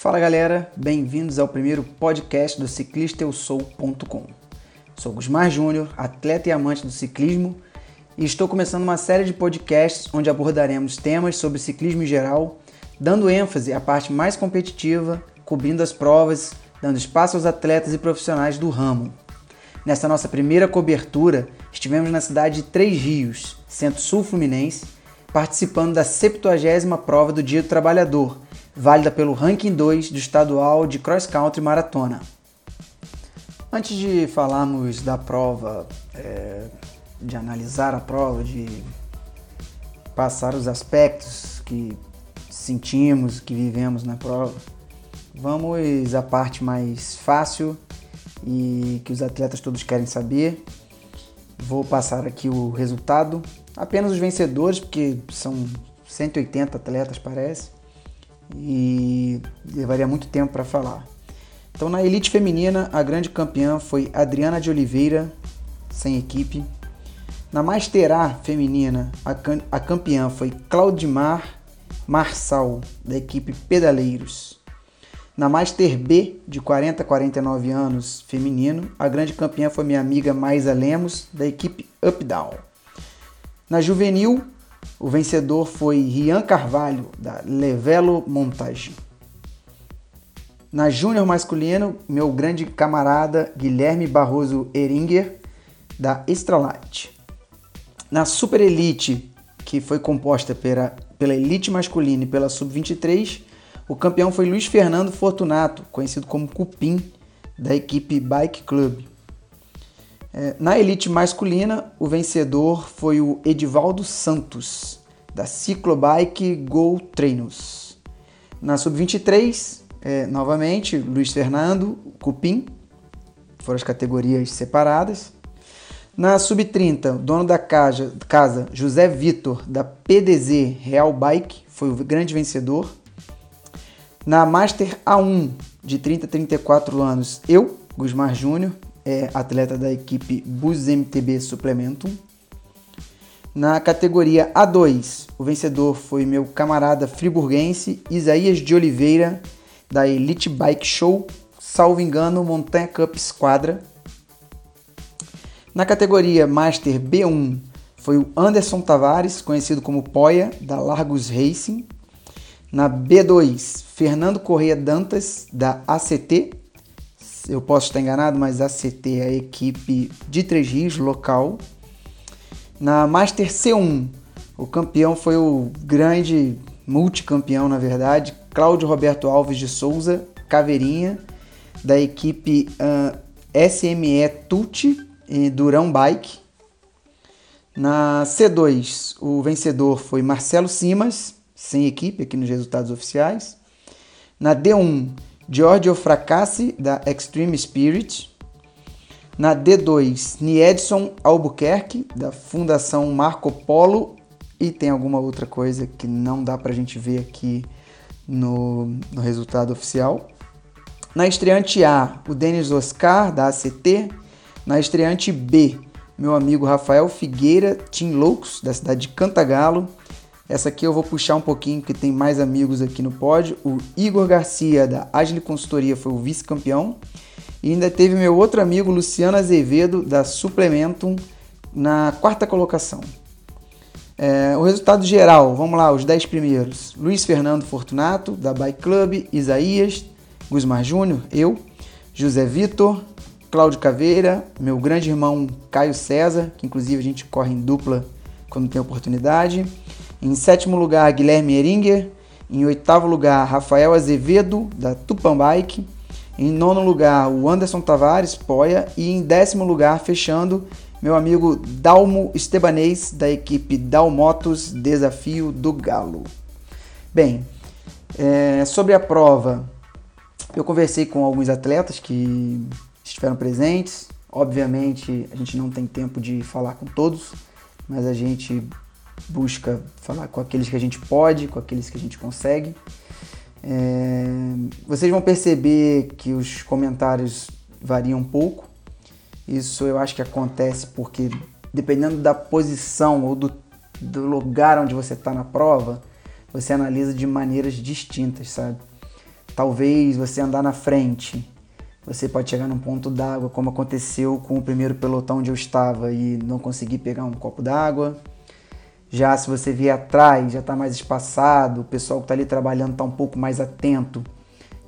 Fala galera, bem-vindos ao primeiro podcast do ciclistaeusou.com. Sou Gusmar Júnior, atleta e amante do ciclismo, e estou começando uma série de podcasts onde abordaremos temas sobre ciclismo em geral, dando ênfase à parte mais competitiva, cobrindo as provas, dando espaço aos atletas e profissionais do ramo. Nessa nossa primeira cobertura, estivemos na cidade de Três Rios, Centro-Sul Fluminense, participando da 70ª prova do Dia do Trabalhador, válida pelo ranking 2 do estadual de cross country maratona. Antes de falarmos da prova, é, de analisar a prova, de passar os aspectos que sentimos, que vivemos na prova, vamos à parte mais fácil e que os atletas todos querem saber. Vou passar aqui o resultado, apenas os vencedores, porque são 180 atletas, parece e levaria muito tempo para falar. Então, na elite feminina, a grande campeã foi Adriana de Oliveira, sem equipe. Na Master A feminina, a, campeã foi Claudimar Marçal, da equipe Pedaleiros. Na Master B, de 40 a 49 anos, feminino, a grande campeã foi minha amiga Maisa Lemos, da equipe Up Down. Na juvenil, o vencedor foi Rian Carvalho, da Levelo Montage. Na Júnior masculino, meu grande camarada Guilherme Barroso Eringer, da Extralight. Na Super Elite, que foi composta pela, pela Elite masculina e pela Sub-23, o campeão foi Luiz Fernando Fortunato, conhecido como Cupim, da equipe Bike Club. É, na elite masculina, o vencedor foi o Edivaldo Santos, da Ciclobike Go Treinos. Na sub-23, é, novamente, Luiz Fernando Cupim, foram as categorias separadas. Na sub-30, dono da casa, casa José Vitor, da PDZ Real Bike, foi o grande vencedor. Na Master A1, de 30 a 34 anos, eu, Gusmar Júnior, é atleta da equipe Bus MTB Suplementum. Na categoria A2, o vencedor foi meu camarada friburguense Isaías de Oliveira, da Elite Bike Show, salvo engano, Montanha Cup Squadra. Na categoria Master B1, foi o Anderson Tavares, conhecido como Poia, da Largus Racing. Na B2, Fernando Correia Dantas, da ACT, eu posso estar enganado, mas a CT é a equipe de Três Rios, local. Na Master C1, o campeão foi o grande multicampeão, na verdade, Cláudio Roberto Alves de Souza, Caveirinha, da equipe uh, SME Tuti e Durão Bike. Na C2, o vencedor foi Marcelo Simas, sem equipe aqui nos resultados oficiais. Na D1, Giorgio Fracassi, da Extreme Spirit. Na D2, Niedson Albuquerque, da Fundação Marco Polo. E tem alguma outra coisa que não dá para a gente ver aqui no, no resultado oficial. Na estreante A, o Denis Oscar, da ACT. Na estreante B, meu amigo Rafael Figueira, Team Loucos, da cidade de Cantagalo. Essa aqui eu vou puxar um pouquinho, que tem mais amigos aqui no pódio. O Igor Garcia, da Agile Consultoria, foi o vice-campeão. E ainda teve meu outro amigo, Luciano Azevedo, da Suplementum, na quarta colocação. É, o resultado geral, vamos lá, os 10 primeiros. Luiz Fernando Fortunato, da Bike Club, Isaías, Gusmar Júnior, eu, José Vitor, Cláudio Caveira, meu grande irmão Caio César, que inclusive a gente corre em dupla quando tem oportunidade. Em sétimo lugar, Guilherme Eringer. Em oitavo lugar, Rafael Azevedo, da Tupan Bike. Em nono lugar, o Anderson Tavares, Poia. E em décimo lugar, fechando, meu amigo Dalmo Estebanês, da equipe Dalmotos Desafio do Galo. Bem, é, sobre a prova, eu conversei com alguns atletas que estiveram presentes. Obviamente, a gente não tem tempo de falar com todos, mas a gente busca falar com aqueles que a gente pode, com aqueles que a gente consegue. É, vocês vão perceber que os comentários variam um pouco. Isso eu acho que acontece porque, dependendo da posição ou do, do lugar onde você está na prova, você analisa de maneiras distintas, sabe? talvez você andar na frente, você pode chegar num ponto d'água, como aconteceu com o primeiro pelotão onde eu estava e não conseguir pegar um copo d'água. Já se você vier atrás, já está mais espaçado, o pessoal que está ali trabalhando está um pouco mais atento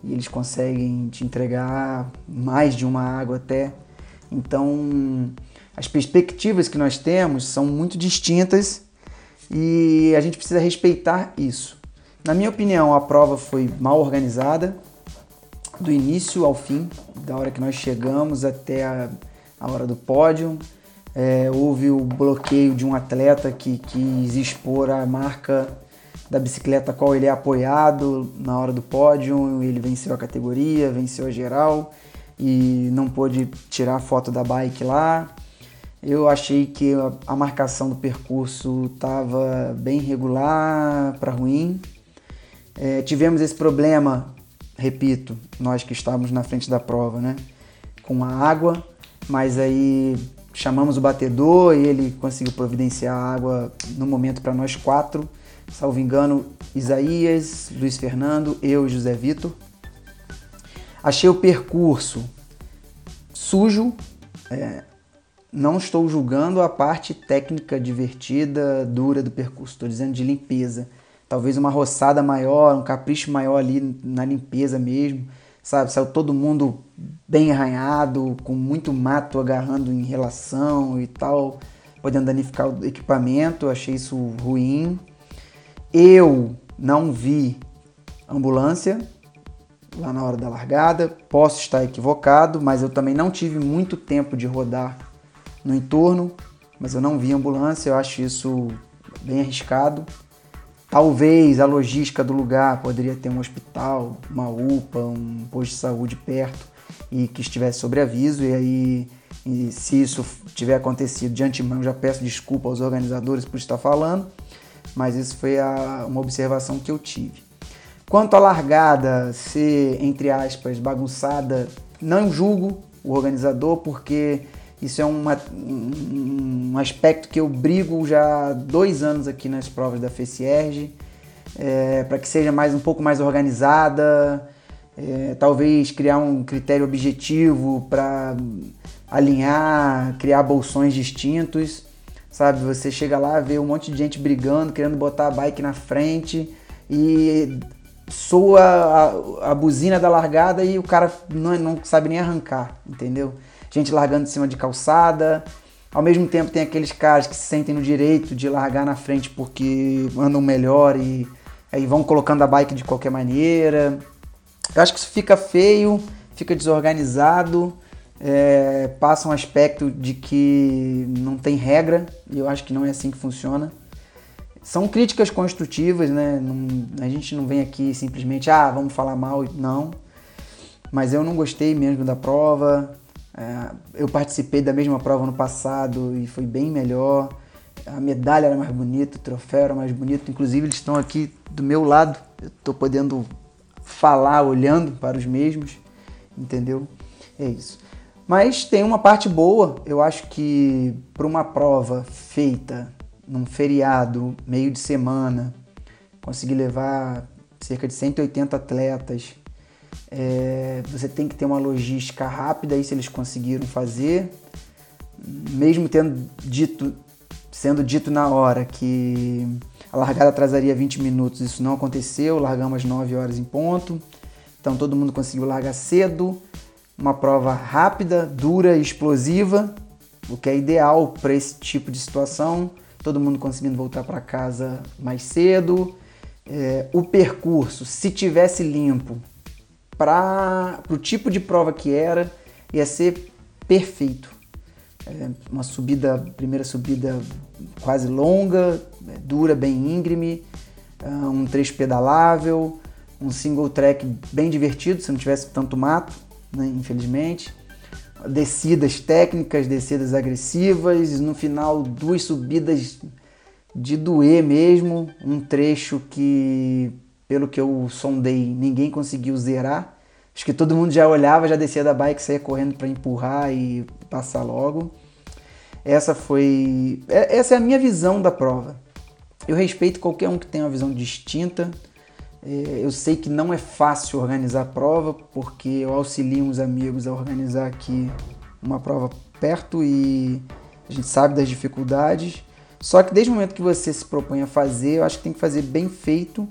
e eles conseguem te entregar mais de uma água até. Então, as perspectivas que nós temos são muito distintas e a gente precisa respeitar isso. Na minha opinião, a prova foi mal organizada, do início ao fim, da hora que nós chegamos até a, a hora do pódio. É, houve o bloqueio de um atleta que quis expor a marca da bicicleta qual ele é apoiado na hora do pódio. Ele venceu a categoria, venceu a geral e não pôde tirar a foto da bike lá. Eu achei que a marcação do percurso estava bem regular para ruim. É, tivemos esse problema, repito, nós que estávamos na frente da prova, né? Com a água, mas aí chamamos o batedor e ele conseguiu providenciar água no momento para nós quatro. Salvo engano, Isaías, Luiz Fernando, eu e José Vitor. Achei o percurso sujo. É, não estou julgando a parte técnica divertida, dura do percurso, estou dizendo de limpeza. Talvez uma roçada maior, um capricho maior ali na limpeza mesmo, sabe? Saiu todo mundo bem arranhado, com muito mato agarrando em relação e tal, podendo danificar o equipamento, achei isso ruim. Eu não vi ambulância lá na hora da largada, posso estar equivocado, mas eu também não tive muito tempo de rodar no entorno, mas eu não vi ambulância, eu acho isso bem arriscado. Talvez a logística do lugar poderia ter um hospital, uma UPA, um posto de saúde perto e que estivesse sobre aviso. E aí, e se isso tiver acontecido de antemão, já peço desculpa aos organizadores por estar falando, mas isso foi a, uma observação que eu tive. Quanto à largada ser, entre aspas, bagunçada, não julgo o organizador porque isso é uma, um, aspecto que eu brigo já há dois anos aqui nas provas da FECIERG, é, para que seja mais um pouco mais organizada, é, talvez criar um critério objetivo para alinhar, criar bolsões distintos, sabe? Você chega lá, vê um monte de gente brigando, querendo botar a bike na frente e soa a, a buzina da largada e o cara não, não sabe nem arrancar, entendeu? gente largando em cima de calçada. Ao mesmo tempo tem aqueles caras que se sentem no direito de largar na frente porque andam melhor e aí vão colocando a bike de qualquer maneira. Eu acho que isso fica feio, fica desorganizado, é, passa um aspecto de que não tem regra e eu acho que não é assim que funciona. São críticas construtivas, né? Não, a gente não vem aqui simplesmente, ah, vamos falar mal, não. Mas eu não gostei mesmo da prova. É, eu participei da mesma prova no passado e foi bem melhor. A medalha era mais bonita, o troféu era mais bonito. Inclusive, eles estão aqui do meu lado. Eu estou podendo falar olhando para os mesmos, entendeu? É isso. Mas tem uma parte boa. Eu acho que para uma prova feita num feriado, meio de semana, conseguir levar cerca de 180 atletas é, você tem que ter uma logística rápida, isso eles conseguiram fazer. Mesmo tendo dito, sendo dito na hora que a largada atrasaria 20 minutos, isso não aconteceu, largamos às 9 horas em ponto. Então todo mundo conseguiu largar cedo, uma prova rápida, dura e explosiva, o que é ideal para esse tipo de situação. Todo mundo conseguindo voltar para casa mais cedo. É, o percurso, se tivesse limpo, para o tipo de prova que era, ia ser perfeito. É uma subida, primeira subida quase longa, é, dura, bem íngreme, é, um trecho pedalável, um single track bem divertido, se não tivesse tanto mato, né, infelizmente. Descidas técnicas, descidas agressivas, no final duas subidas de doer mesmo, um trecho que pelo que eu sondei, ninguém conseguiu zerar. Acho que todo mundo já olhava, já descia da bike, saía correndo para empurrar e passar logo. Essa foi, é, essa é a minha visão da prova. Eu respeito qualquer um que tenha uma visão distinta. É, eu sei que não é fácil organizar a prova, porque eu auxilio uns amigos a organizar aqui uma prova perto e a gente sabe das dificuldades. Só que desde o momento que você se propõe a fazer, eu acho que tem que fazer bem feito,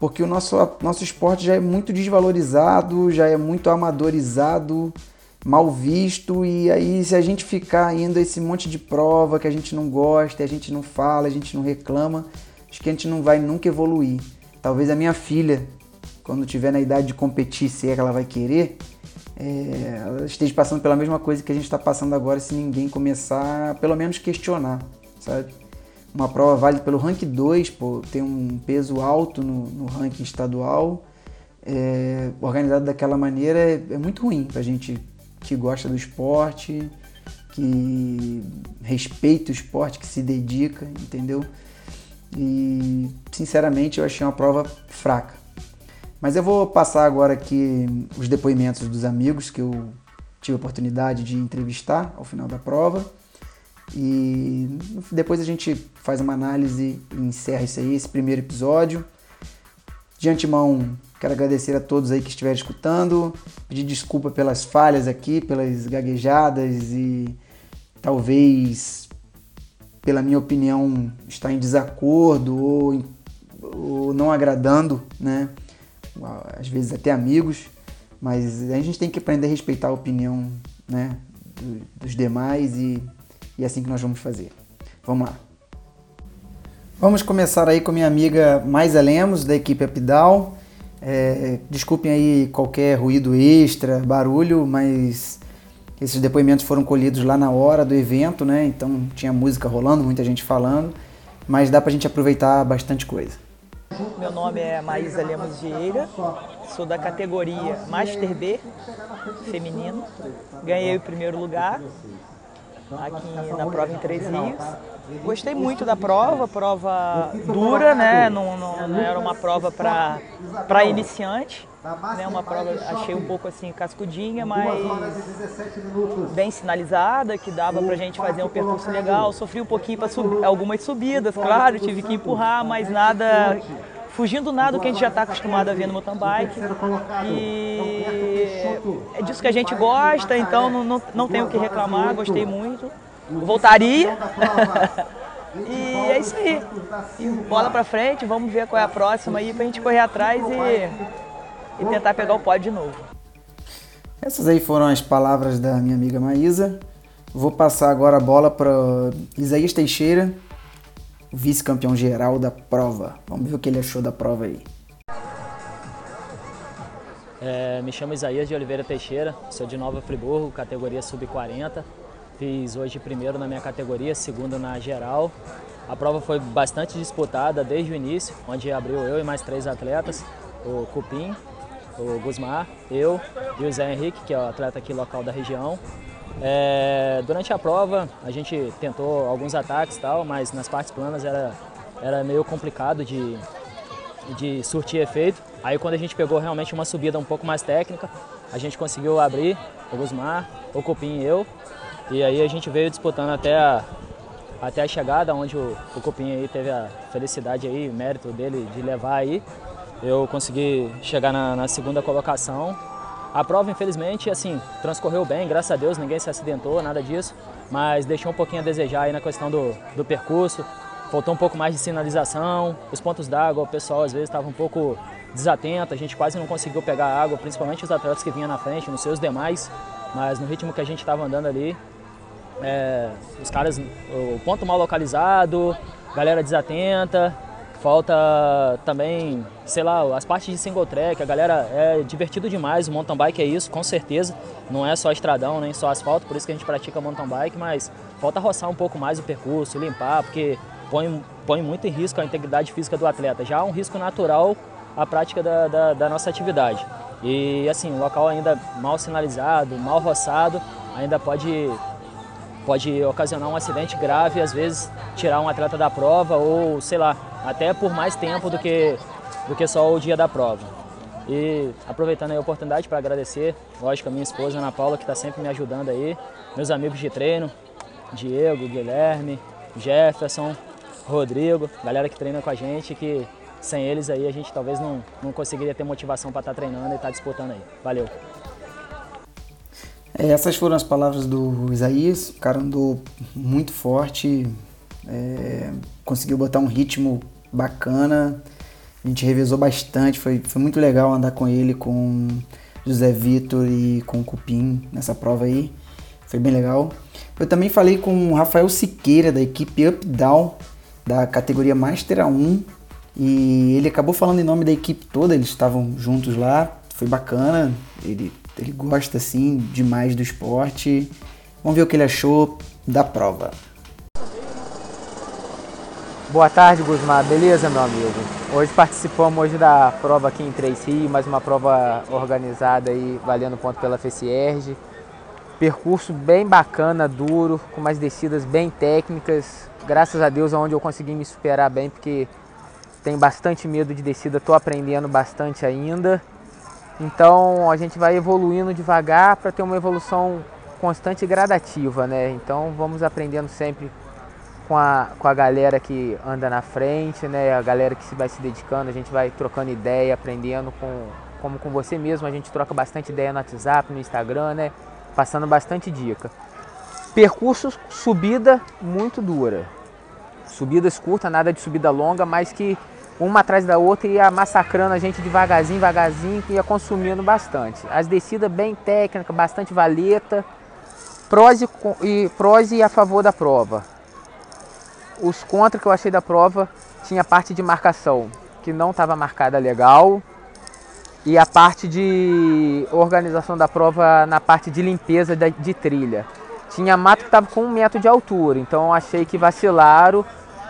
porque o nosso, nosso esporte já é muito desvalorizado, já é muito amadorizado, mal visto, e aí se a gente ficar indo a esse monte de prova que a gente não gosta, a gente não fala, a gente não reclama, acho que a gente não vai nunca evoluir. Talvez a minha filha, quando tiver na idade de competir, se é que ela vai querer, é, ela esteja passando pela mesma coisa que a gente está passando agora se ninguém começar, pelo menos questionar, sabe? Uma prova válida pelo ranking 2, pô, tem um peso alto no, no ranking estadual, é, organizado daquela maneira é, é muito ruim para a gente que gosta do esporte, que respeita o esporte, que se dedica, entendeu? e sinceramente eu achei uma prova fraca. Mas eu vou passar agora aqui os depoimentos dos amigos que eu tive a oportunidade de entrevistar ao final da prova. E depois a gente faz uma análise e encerra isso aí, esse primeiro episódio. De antemão, quero agradecer a todos aí que estiveram escutando, pedir desculpa pelas falhas aqui, pelas gaguejadas e talvez pela minha opinião, está em desacordo ou, ou não agradando, né? Às vezes até amigos, mas a gente tem que aprender a respeitar a opinião né, dos demais e, e é assim que nós vamos fazer. Vamos lá. Vamos começar aí com minha amiga Maisa Lemos, da equipe Apidal. É, desculpem aí qualquer ruído extra, barulho, mas esses depoimentos foram colhidos lá na hora do evento, né? Então tinha música rolando, muita gente falando, mas dá pra gente aproveitar bastante coisa. Meu nome é Maísa Lemos Vieira, sou da categoria Master B feminino. Ganhei o primeiro lugar aqui na prova em Três Rios. Gostei muito da prova, prova dura, né? Não, não, não era uma prova para iniciante, né? Uma prova achei um pouco assim cascudinha, mas bem sinalizada, que dava para gente fazer um percurso legal. Sofri um pouquinho para subir, algumas subidas, claro, tive que empurrar, mas nada fugindo nada do que a gente já está acostumado a ver no mountain bike. E é disso que a gente gosta, então não, não, não tenho o que reclamar, gostei muito voltaria. e é isso aí. E bola pra frente, vamos ver qual é a próxima aí pra gente correr atrás e, e tentar pegar o pódio de novo. Essas aí foram as palavras da minha amiga Maísa. Vou passar agora a bola para Isaías Teixeira, vice-campeão geral da prova. Vamos ver o que ele achou da prova aí. É, me chamo Isaías de Oliveira Teixeira, sou de Nova Friburgo, categoria sub-40. Fiz hoje primeiro na minha categoria, segundo na geral. A prova foi bastante disputada desde o início, onde abriu eu e mais três atletas, o Cupim, o Gusmar, eu e o Zé Henrique, que é o atleta aqui local da região. É, durante a prova a gente tentou alguns ataques tal, mas nas partes planas era, era meio complicado de, de surtir efeito. Aí quando a gente pegou realmente uma subida um pouco mais técnica, a gente conseguiu abrir o Gusmar, o Cupim e eu. E aí a gente veio disputando até a, até a chegada, onde o, o aí teve a felicidade aí, o mérito dele de levar aí. Eu consegui chegar na, na segunda colocação. A prova, infelizmente, assim, transcorreu bem, graças a Deus, ninguém se acidentou, nada disso, mas deixou um pouquinho a desejar aí na questão do, do percurso. Faltou um pouco mais de sinalização, os pontos d'água, o pessoal às vezes estava um pouco desatento, a gente quase não conseguiu pegar água, principalmente os atletas que vinham na frente, nos seus demais, mas no ritmo que a gente estava andando ali, é, os caras, o ponto mal localizado, galera desatenta, falta também, sei lá, as partes de single track, a galera é divertido demais, o mountain bike é isso, com certeza, não é só estradão, nem só asfalto, por isso que a gente pratica mountain bike, mas falta roçar um pouco mais o percurso, limpar, porque põe, põe muito em risco a integridade física do atleta, já há um risco natural a prática da, da, da nossa atividade. E assim, o local ainda mal sinalizado, mal roçado, ainda pode pode ocasionar um acidente grave, às vezes tirar um atleta da prova ou, sei lá, até por mais tempo do que, do que só o dia da prova. E aproveitando a oportunidade para agradecer, lógico, a minha esposa Ana Paula, que está sempre me ajudando aí, meus amigos de treino, Diego, Guilherme, Jefferson, Rodrigo, galera que treina com a gente, que sem eles aí a gente talvez não, não conseguiria ter motivação para estar tá treinando e estar tá disputando aí. Valeu! É, essas foram as palavras do Isaías. O cara andou muito forte, é, conseguiu botar um ritmo bacana. A gente revezou bastante, foi, foi muito legal andar com ele, com José Vitor e com o Cupim nessa prova aí. Foi bem legal. Eu também falei com o Rafael Siqueira, da equipe Up Down, da categoria Master A1. E ele acabou falando em nome da equipe toda, eles estavam juntos lá. Foi bacana. Ele ele gosta assim demais do esporte. Vamos ver o que ele achou da prova. Boa tarde, Guzmar. Beleza, meu amigo? Hoje participamos hoje da prova aqui em Três Rios, mais uma prova organizada aí, valendo ponto pela FCRG. Percurso bem bacana, duro, com umas descidas bem técnicas. Graças a Deus, onde eu consegui me superar bem, porque tenho bastante medo de descida, estou aprendendo bastante ainda. Então a gente vai evoluindo devagar para ter uma evolução constante e gradativa, né? Então vamos aprendendo sempre com a, com a galera que anda na frente, né? A galera que se vai se dedicando, a gente vai trocando ideia, aprendendo com, como com você mesmo, a gente troca bastante ideia no WhatsApp, no Instagram, né? Passando bastante dica. Percurso subida muito dura. Subidas curtas, nada de subida longa, mas que uma atrás da outra ia massacrando a gente devagarzinho, devagarzinho, que ia consumindo bastante. As descidas bem técnicas, bastante valeta, prós e, e, prós e a favor da prova. Os contra que eu achei da prova tinha a parte de marcação, que não estava marcada legal, e a parte de organização da prova na parte de limpeza de, de trilha. Tinha mato que estava com um metro de altura, então achei que vacilaram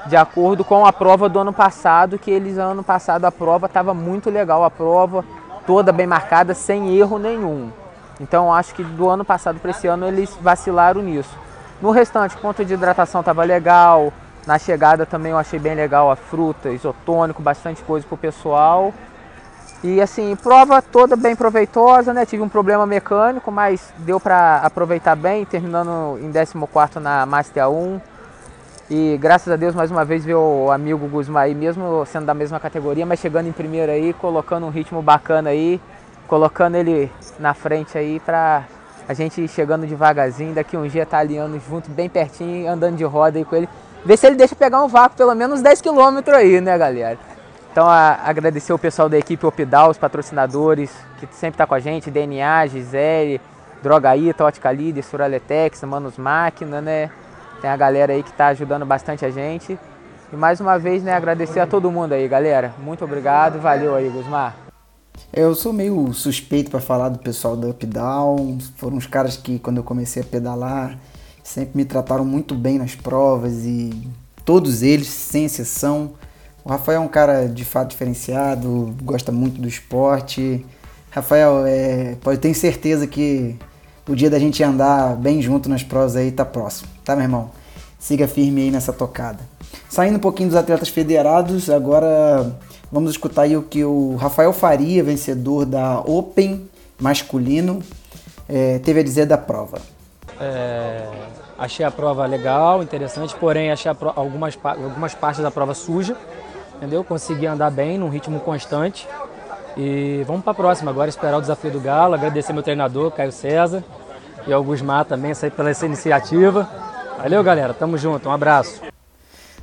de acordo com a prova do ano passado, que eles ano passado a prova estava muito legal, a prova toda bem marcada, sem erro nenhum. Então acho que do ano passado para esse ano eles vacilaram nisso. No restante, ponto de hidratação estava legal, na chegada também eu achei bem legal a fruta, isotônico, bastante coisa pro pessoal. E assim, prova toda bem proveitosa, né? Tive um problema mecânico, mas deu para aproveitar bem, terminando em 14 na Master 1 e graças a Deus, mais uma vez, ver o amigo Guzmã aí, mesmo sendo da mesma categoria, mas chegando em primeiro aí, colocando um ritmo bacana aí, colocando ele na frente aí pra a gente chegando devagarzinho, daqui um dia tá alinhando junto, bem pertinho, andando de roda aí com ele. Ver se ele deixa pegar um vácuo, pelo menos 10 km aí, né, galera? Então, a, agradecer o pessoal da equipe Opidal, os patrocinadores, que sempre tá com a gente, DNA, Gisele, Drogaíta, Ótica Líder, Suraletex, Manos Máquina, né? Tem a galera aí que está ajudando bastante a gente. E mais uma vez, né, agradecer a todo mundo aí, galera. Muito obrigado, valeu aí, Gusmar. Eu sou meio suspeito para falar do pessoal da Up Down. Foram os caras que, quando eu comecei a pedalar, sempre me trataram muito bem nas provas e todos eles, sem exceção. O Rafael é um cara de fato diferenciado, gosta muito do esporte. Rafael, é, pode ter certeza que o dia da gente andar bem junto nas provas aí tá próximo, tá, meu irmão? Siga firme aí nessa tocada. Saindo um pouquinho dos atletas federados, agora vamos escutar aí o que o Rafael Faria, vencedor da Open masculino, é, teve a dizer da prova. É, achei a prova legal, interessante, porém achei algumas, algumas partes da prova suja, entendeu? Consegui andar bem, num ritmo constante. E vamos para a próxima agora, esperar o desafio do Galo, agradecer meu treinador, Caio César, e ao Gusmar também pela essa iniciativa. Valeu, galera, tamo junto, um abraço.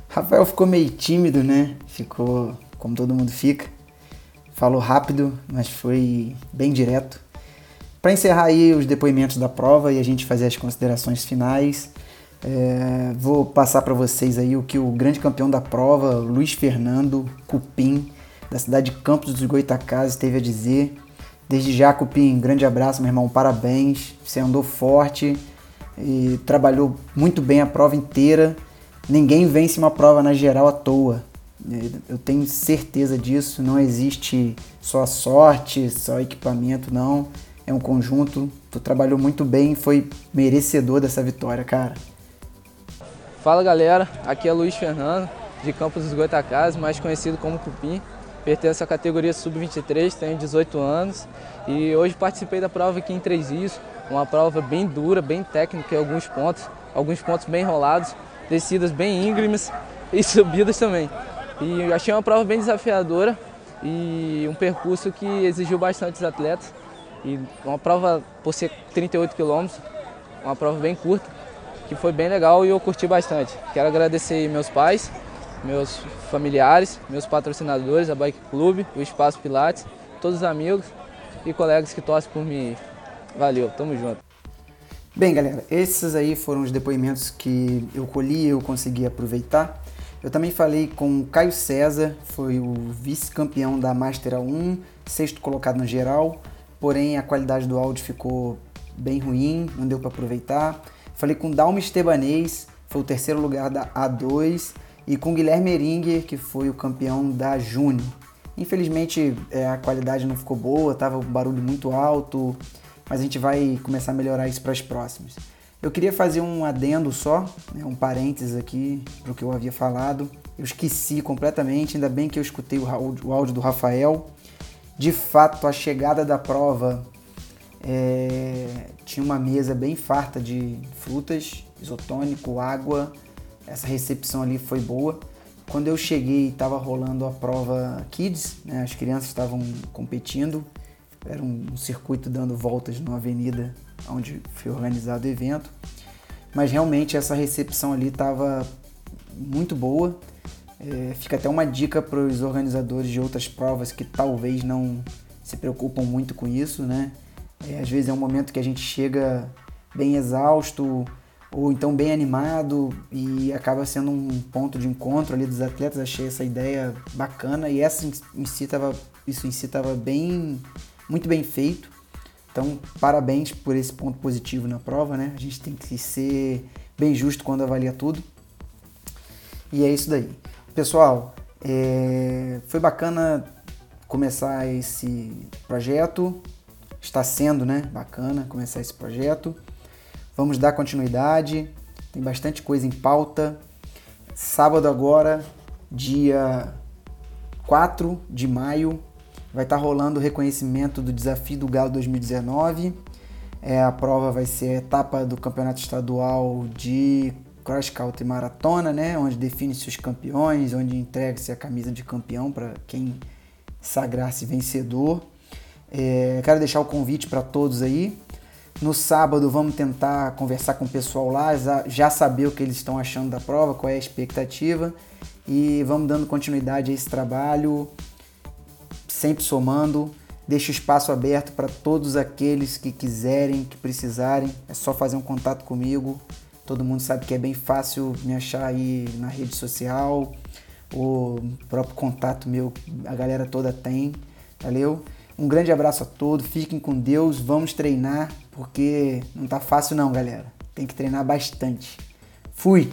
Rafael ficou meio tímido, né? Ficou como todo mundo fica. Falou rápido, mas foi bem direto. Para encerrar aí os depoimentos da prova e a gente fazer as considerações finais, é, vou passar para vocês aí o que o grande campeão da prova, Luiz Fernando Cupim, da cidade de Campos dos Goitacazes, teve a dizer. Desde já, Cupim, grande abraço, meu irmão, parabéns. Você andou forte e trabalhou muito bem a prova inteira. Ninguém vence uma prova na geral à toa. Eu tenho certeza disso. Não existe só sorte, só equipamento, não. É um conjunto. Tu trabalhou muito bem e foi merecedor dessa vitória, cara. Fala galera, aqui é Luiz Fernando, de Campos dos Goitacazes, mais conhecido como Cupim. Pertenço à categoria sub-23, tenho 18 anos e hoje participei da prova aqui em Três Rios, uma prova bem dura, bem técnica em alguns pontos, alguns pontos bem rolados, descidas bem íngremes e subidas também. E achei uma prova bem desafiadora e um percurso que exigiu bastante os atletas. E uma prova, por ser 38 quilômetros, uma prova bem curta, que foi bem legal e eu curti bastante. Quero agradecer meus pais, meus familiares, meus patrocinadores, a Bike Club, o Espaço Pilates, todos os amigos e colegas que torcem por mim. Valeu, tamo junto. Bem, galera, esses aí foram os depoimentos que eu colhi e eu consegui aproveitar. Eu também falei com o Caio César, foi o vice-campeão da Master A1, sexto colocado no geral, porém a qualidade do áudio ficou bem ruim, não deu para aproveitar. Falei com Dalma Estebanês, foi o terceiro lugar da A2, e com Guilherme Eringer, que foi o campeão da Júnior. Infelizmente é, a qualidade não ficou boa, tava um barulho muito alto, mas a gente vai começar a melhorar isso para as próximas. Eu queria fazer um adendo só, né, um parênteses aqui para o que eu havia falado. Eu esqueci completamente, ainda bem que eu escutei o, o áudio do Rafael. De fato, a chegada da prova é, tinha uma mesa bem farta de frutas, isotônico, água. Essa recepção ali foi boa. Quando eu cheguei, estava rolando a prova Kids, né, as crianças estavam competindo. Era um, um circuito dando voltas numa avenida onde foi organizado o evento. Mas realmente essa recepção ali estava muito boa. É, fica até uma dica para os organizadores de outras provas que talvez não se preocupam muito com isso, né? É, às vezes é um momento que a gente chega bem exausto ou então bem animado e acaba sendo um ponto de encontro ali dos atletas. Achei essa ideia bacana e essa em si tava, isso em si estava bem, muito bem feito. Então, parabéns por esse ponto positivo na prova, né? A gente tem que ser bem justo quando avalia tudo. E é isso daí. Pessoal, é... foi bacana começar esse projeto. Está sendo, né? Bacana começar esse projeto. Vamos dar continuidade. Tem bastante coisa em pauta. Sábado agora, dia 4 de maio, vai estar tá rolando o reconhecimento do desafio do Galo 2019. É, a prova vai ser a etapa do campeonato estadual de cross country maratona, né, onde define-se os campeões, onde entrega-se a camisa de campeão para quem sagrar-se vencedor. É, quero deixar o convite para todos aí. No sábado vamos tentar conversar com o pessoal lá, já saber o que eles estão achando da prova, qual é a expectativa e vamos dando continuidade a esse trabalho sempre somando. Deixo espaço aberto para todos aqueles que quiserem, que precisarem. É só fazer um contato comigo. Todo mundo sabe que é bem fácil me achar aí na rede social. O próprio contato meu, a galera toda tem. Valeu? Um grande abraço a todos. Fiquem com Deus. Vamos treinar, porque não tá fácil não, galera. Tem que treinar bastante. Fui!